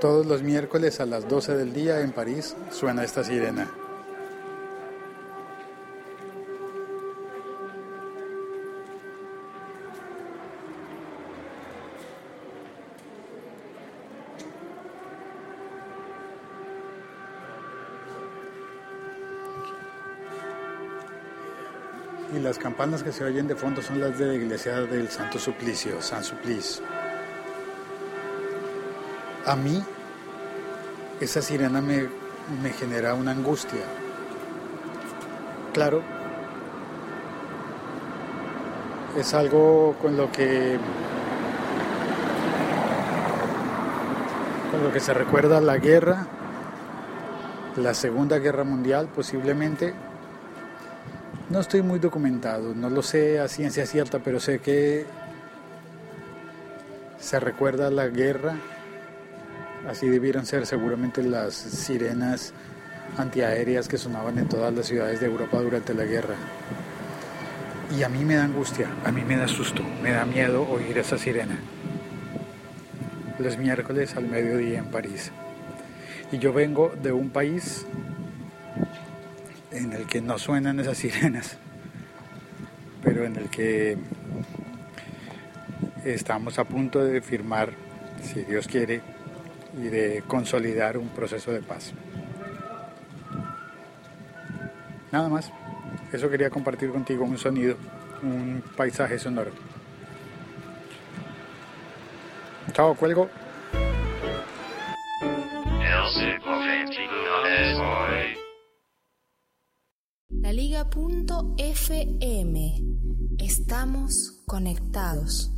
Todos los miércoles a las 12 del día en París suena esta sirena. Y las campanas que se oyen de fondo son las de la iglesia del Santo Suplicio, San Suplice. A mí, esa sirena me, me genera una angustia. Claro, es algo con lo que con lo que se recuerda la guerra, la Segunda Guerra Mundial posiblemente. No estoy muy documentado, no lo sé a ciencia cierta, pero sé que se recuerda la guerra. Así debieron ser seguramente las sirenas antiaéreas que sonaban en todas las ciudades de Europa durante la guerra. Y a mí me da angustia, a mí me da susto, me da miedo oír esa sirena. Los miércoles al mediodía en París. Y yo vengo de un país en el que no suenan esas sirenas, pero en el que estamos a punto de firmar, si Dios quiere, y de consolidar un proceso de paz. Nada más, eso quería compartir contigo un sonido, un paisaje sonoro. Chao, cuelgo. La Liga.fm. Estamos conectados.